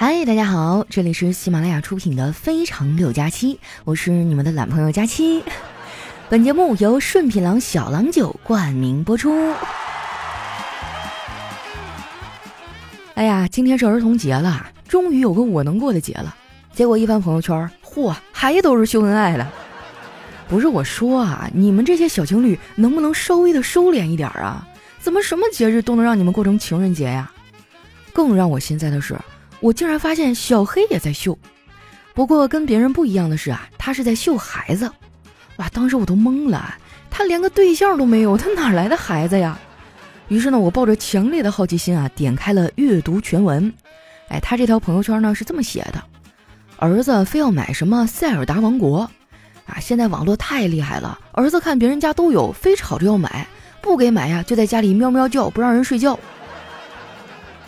嗨，大家好，这里是喜马拉雅出品的《非常六加七》，我是你们的懒朋友佳期。本节目由顺品郎小郎酒冠名播出。哎呀，今天是儿童节了，终于有个我能过的节了。结果一翻朋友圈，嚯，还都是秀恩爱的。不是我说啊，你们这些小情侣能不能稍微的收敛一点啊？怎么什么节日都能让你们过成情人节呀？更让我心塞的是。我竟然发现小黑也在秀，不过跟别人不一样的是啊，他是在秀孩子。哇，当时我都懵了，他连个对象都没有，他哪来的孩子呀？于是呢，我抱着强烈的好奇心啊，点开了阅读全文。哎，他这条朋友圈呢是这么写的：儿子非要买什么塞尔达王国啊，现在网络太厉害了，儿子看别人家都有，非吵着要买，不给买呀，就在家里喵喵叫，不让人睡觉。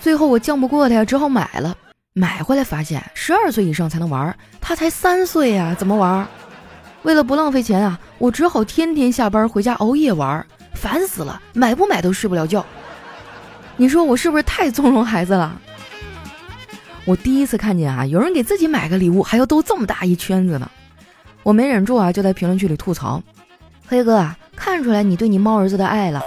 最后我犟不过他呀，只好买了。买回来发现十二岁以上才能玩，他才三岁呀，怎么玩？为了不浪费钱啊，我只好天天下班回家熬夜玩，烦死了，买不买都睡不了觉。你说我是不是太纵容孩子了？我第一次看见啊，有人给自己买个礼物还要兜这么大一圈子呢，我没忍住啊，就在评论区里吐槽：“黑哥啊，看出来你对你猫儿子的爱了。”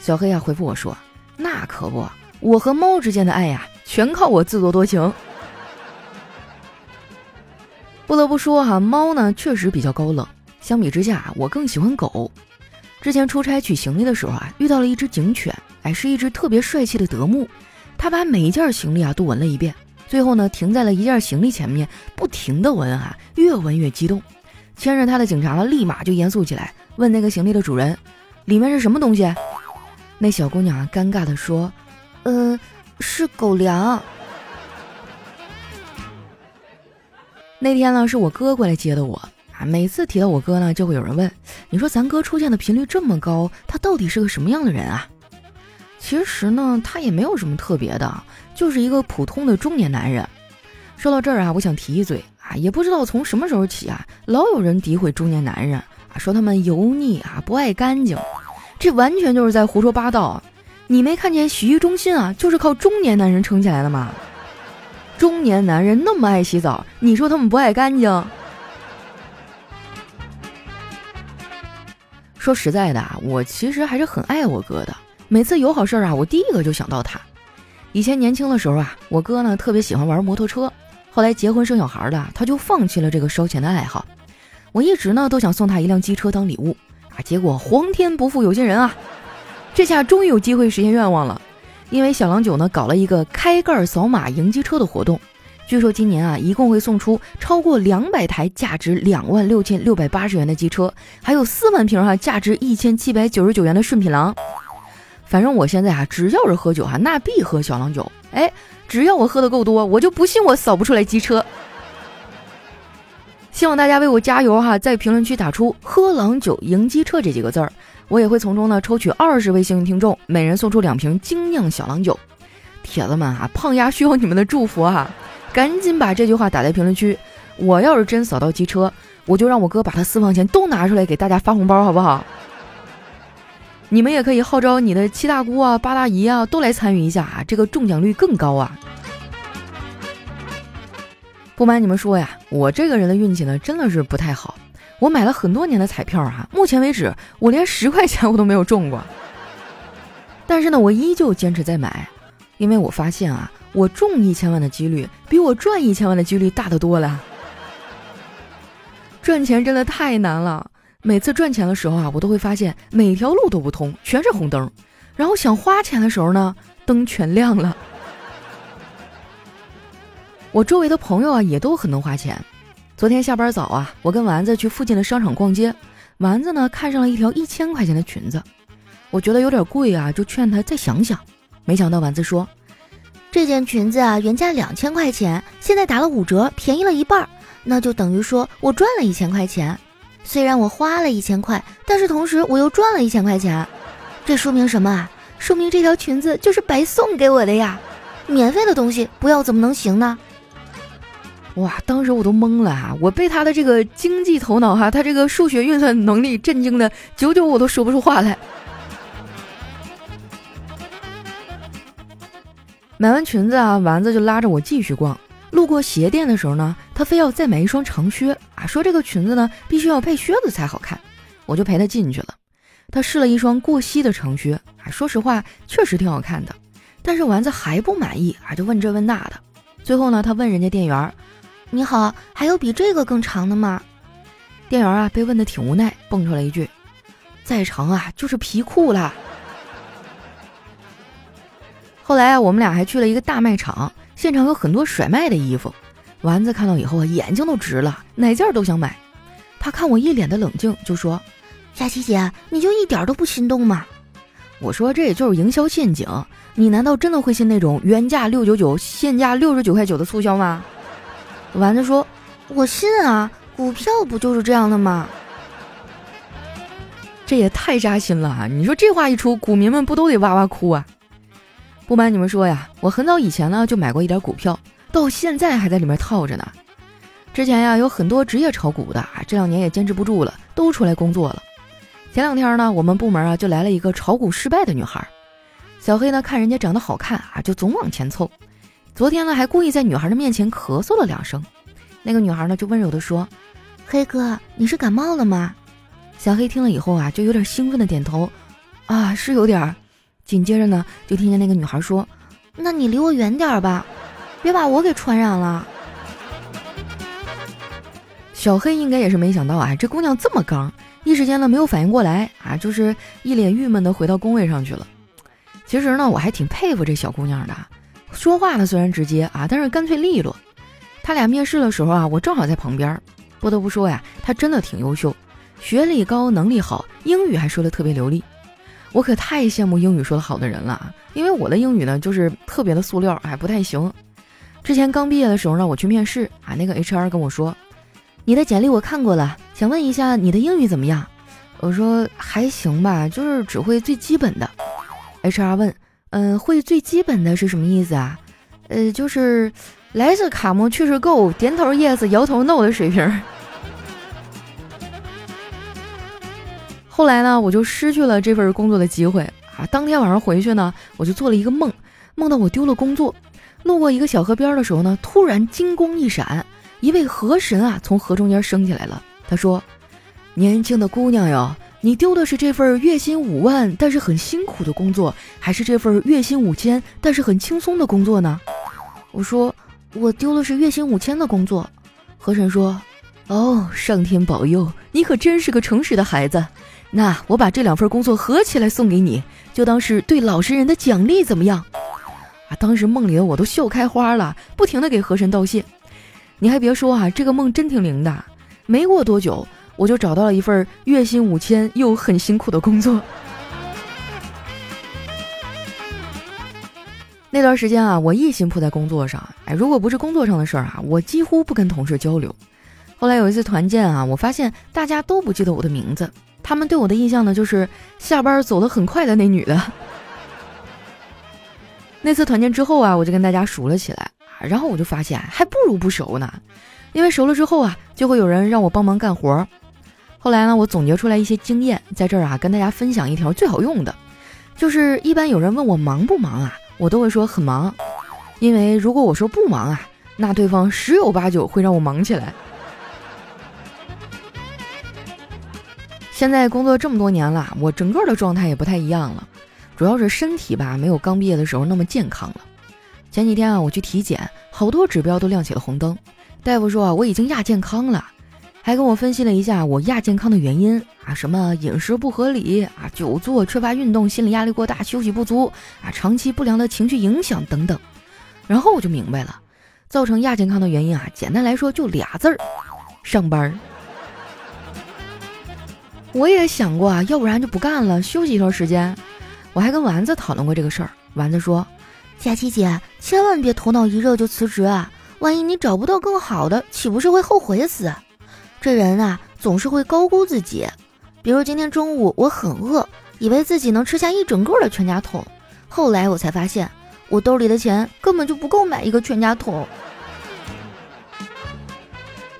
小黑啊回复我说：“那可不。”我和猫之间的爱呀，全靠我自作多情。不得不说哈，猫呢确实比较高冷。相比之下，我更喜欢狗。之前出差取行李的时候啊，遇到了一只警犬，哎，是一只特别帅气的德牧。它把每一件行李啊都闻了一遍，最后呢停在了一件行李前面，不停的闻啊，越闻越激动。牵着它的警察呢，立马就严肃起来，问那个行李的主人：“里面是什么东西？”那小姑娘啊，尴尬的说。嗯，是狗粮。那天呢，是我哥过来接的我啊。每次提到我哥呢，就会有人问：“你说咱哥出现的频率这么高，他到底是个什么样的人啊？”其实呢，他也没有什么特别的，就是一个普通的中年男人。说到这儿啊，我想提一嘴啊，也不知道从什么时候起啊，老有人诋毁中年男人啊，说他们油腻啊，不爱干净，这完全就是在胡说八道。你没看见洗浴中心啊，就是靠中年男人撑起来的吗？中年男人那么爱洗澡，你说他们不爱干净？说实在的啊，我其实还是很爱我哥的。每次有好事啊，我第一个就想到他。以前年轻的时候啊，我哥呢特别喜欢玩摩托车，后来结婚生小孩了，他就放弃了这个烧钱的爱好。我一直呢都想送他一辆机车当礼物啊，结果皇天不负有心人啊。这下终于有机会实现愿望了，因为小郎酒呢搞了一个开盖扫码赢机车的活动，据说今年啊一共会送出超过两百台价值两万六千六百八十元的机车，还有四万瓶哈价值一千七百九十九元的顺品郎。反正我现在啊只要是喝酒哈，那必喝小郎酒。哎，只要我喝的够多，我就不信我扫不出来机车。希望大家为我加油哈，在评论区打出“喝郎酒赢机车”这几个字儿。我也会从中呢抽取二十位幸运听众，每人送出两瓶精酿小郎酒。铁子们啊，胖丫需要你们的祝福啊！赶紧把这句话打在评论区。我要是真扫到机车，我就让我哥把他私房钱都拿出来给大家发红包，好不好？你们也可以号召你的七大姑啊、八大姨啊都来参与一下啊，这个中奖率更高啊！不瞒你们说呀，我这个人的运气呢，真的是不太好。我买了很多年的彩票啊，目前为止我连十块钱我都没有中过。但是呢，我依旧坚持在买，因为我发现啊，我中一千万的几率比我赚一千万的几率大得多了。赚钱真的太难了，每次赚钱的时候啊，我都会发现每条路都不通，全是红灯。然后想花钱的时候呢，灯全亮了。我周围的朋友啊，也都很能花钱。昨天下班早啊，我跟丸子去附近的商场逛街。丸子呢看上了一条一千块钱的裙子，我觉得有点贵啊，就劝他再想想。没想到丸子说：“这件裙子啊原价两千块钱，现在打了五折，便宜了一半，那就等于说我赚了一千块钱。虽然我花了一千块，但是同时我又赚了一千块钱。这说明什么啊？说明这条裙子就是白送给我的呀！免费的东西不要怎么能行呢？”哇！当时我都懵了啊，我被他的这个经济头脑哈，他这个数学运算能力震惊的，久久我都说不出话来。买完裙子啊，丸子就拉着我继续逛。路过鞋店的时候呢，他非要再买一双长靴啊，说这个裙子呢必须要配靴子才好看。我就陪他进去了。他试了一双过膝的长靴啊，说实话确实挺好看的。但是丸子还不满意啊，就问这问那的。最后呢，他问人家店员：“你好，还有比这个更长的吗？”店员啊被问的挺无奈，蹦出来一句：“再长啊就是皮裤啦。”后来啊，我们俩还去了一个大卖场。现场有很多甩卖的衣服，丸子看到以后啊，眼睛都直了，哪件都想买。他看我一脸的冷静，就说：“佳琪姐，你就一点都不心动吗？”我说：“这也就是营销陷阱，你难道真的会信那种原价六九九，现价六十九块九的促销吗？”丸子说：“我信啊，股票不就是这样的吗？”这也太扎心了啊！你说这话一出，股民们不都得哇哇哭啊？不瞒你们说呀，我很早以前呢就买过一点股票，到现在还在里面套着呢。之前呀有很多职业炒股的啊，这两年也坚持不住了，都出来工作了。前两天呢，我们部门啊就来了一个炒股失败的女孩，小黑呢看人家长得好看啊，就总往前凑。昨天呢还故意在女孩的面前咳嗽了两声，那个女孩呢就温柔的说：“黑哥，你是感冒了吗？”小黑听了以后啊，就有点兴奋的点头：“啊，是有点。”紧接着呢，就听见那个女孩说：“那你离我远点吧，别把我给传染了。”小黑应该也是没想到啊，这姑娘这么刚，一时间呢没有反应过来啊，就是一脸郁闷的回到工位上去了。其实呢，我还挺佩服这小姑娘的，说话呢虽然直接啊，但是干脆利落。他俩面试的时候啊，我正好在旁边，不得不说呀，他真的挺优秀，学历高，能力好，英语还说的特别流利。我可太羡慕英语说得好的人了啊，因为我的英语呢就是特别的塑料，哎，不太行。之前刚毕业的时候呢，我去面试啊，那个 HR 跟我说：“你的简历我看过了，想问一下你的英语怎么样？”我说：“还行吧，就是只会最基本的。”HR 问：“嗯，会最基本的是什么意思啊？”呃，就是来自卡莫去世够点头 Yes，摇头 No 的水平。后来呢，我就失去了这份工作的机会啊！当天晚上回去呢，我就做了一个梦，梦到我丢了工作。路过一个小河边的时候呢，突然金光一闪，一位河神啊从河中间升起来了。他说：“年轻的姑娘哟，你丢的是这份月薪五万但是很辛苦的工作，还是这份月薪五千但是很轻松的工作呢？”我说：“我丢的是月薪五千的工作。”河神说：“哦，上天保佑，你可真是个诚实的孩子。”那我把这两份工作合起来送给你，就当是对老实人的奖励，怎么样？啊，当时梦里的我都笑开花了，不停的给河神道谢。你还别说啊，这个梦真挺灵的。没过多久，我就找到了一份月薪五千又很辛苦的工作。那段时间啊，我一心扑在工作上，哎，如果不是工作上的事儿啊，我几乎不跟同事交流。后来有一次团建啊，我发现大家都不记得我的名字。他们对我的印象呢，就是下班走得很快的那女的。那次团建之后啊，我就跟大家熟了起来啊然后我就发现还不如不熟呢，因为熟了之后啊，就会有人让我帮忙干活。后来呢，我总结出来一些经验，在这儿啊跟大家分享一条最好用的，就是一般有人问我忙不忙啊，我都会说很忙，因为如果我说不忙啊，那对方十有八九会让我忙起来。现在工作这么多年了，我整个的状态也不太一样了，主要是身体吧，没有刚毕业的时候那么健康了。前几天啊，我去体检，好多指标都亮起了红灯，大夫说啊，我已经亚健康了，还跟我分析了一下我亚健康的原因啊，什么饮食不合理啊，久坐、缺乏运动、心理压力过大、休息不足啊，长期不良的情绪影响等等。然后我就明白了，造成亚健康的原因啊，简单来说就俩字儿：上班。我也想过啊，要不然就不干了，休息一段时间。我还跟丸子讨论过这个事儿。丸子说：“佳琪姐，千万别头脑一热就辞职啊！万一你找不到更好的，岂不是会后悔死？这人啊，总是会高估自己。比如今天中午我很饿，以为自己能吃下一整个的全家桶，后来我才发现，我兜里的钱根本就不够买一个全家桶。”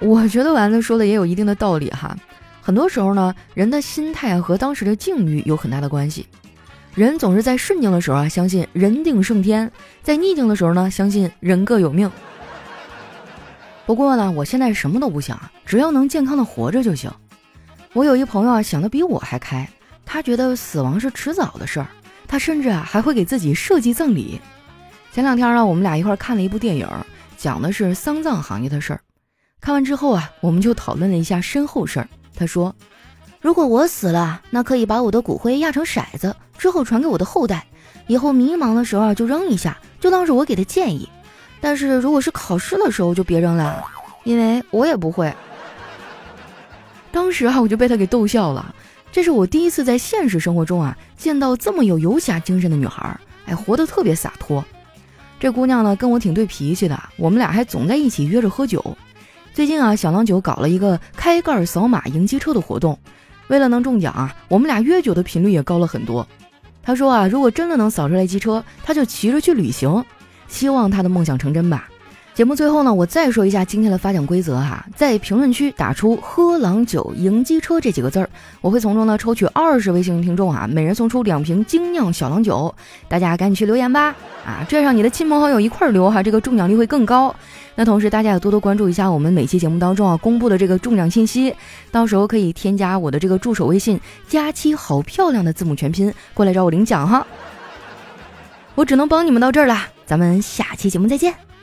我觉得丸子说的也有一定的道理哈。很多时候呢，人的心态和当时的境遇有很大的关系。人总是在顺境的时候啊，相信人定胜天；在逆境的时候呢，相信人各有命。不过呢，我现在什么都不想，只要能健康的活着就行。我有一朋友啊，想的比我还开，他觉得死亡是迟早的事儿，他甚至啊还会给自己设计葬礼。前两天呢，我们俩一块看了一部电影，讲的是丧葬行业的事儿。看完之后啊，我们就讨论了一下身后事儿。他说：“如果我死了，那可以把我的骨灰压成骰子，之后传给我的后代，以后迷茫的时候就扔一下，就当是我给的建议。”但是如果是考试的时候就别扔了，因为我也不会。当时啊，我就被他给逗笑了。这是我第一次在现实生活中啊见到这么有游侠精神的女孩，哎，活得特别洒脱。这姑娘呢跟我挺对脾气的，我们俩还总在一起约着喝酒。最近啊，小郎酒搞了一个开盖扫码赢机车的活动，为了能中奖啊，我们俩约酒的频率也高了很多。他说啊，如果真的能扫出来机车，他就骑着去旅行。希望他的梦想成真吧。节目最后呢，我再说一下今天的发奖规则哈，在评论区打出“喝郎酒赢机车”这几个字儿，我会从中呢抽取二十位幸运听众啊，每人送出两瓶精酿小郎酒。大家赶紧去留言吧，啊，拽上你的亲朋好友一块儿留哈，这个中奖率会更高。那同时大家也多多关注一下我们每期节目当中啊公布的这个中奖信息，到时候可以添加我的这个助手微信“佳期好漂亮”的字母全拼过来找我领奖哈。我只能帮你们到这儿了。咱们下期节目再见。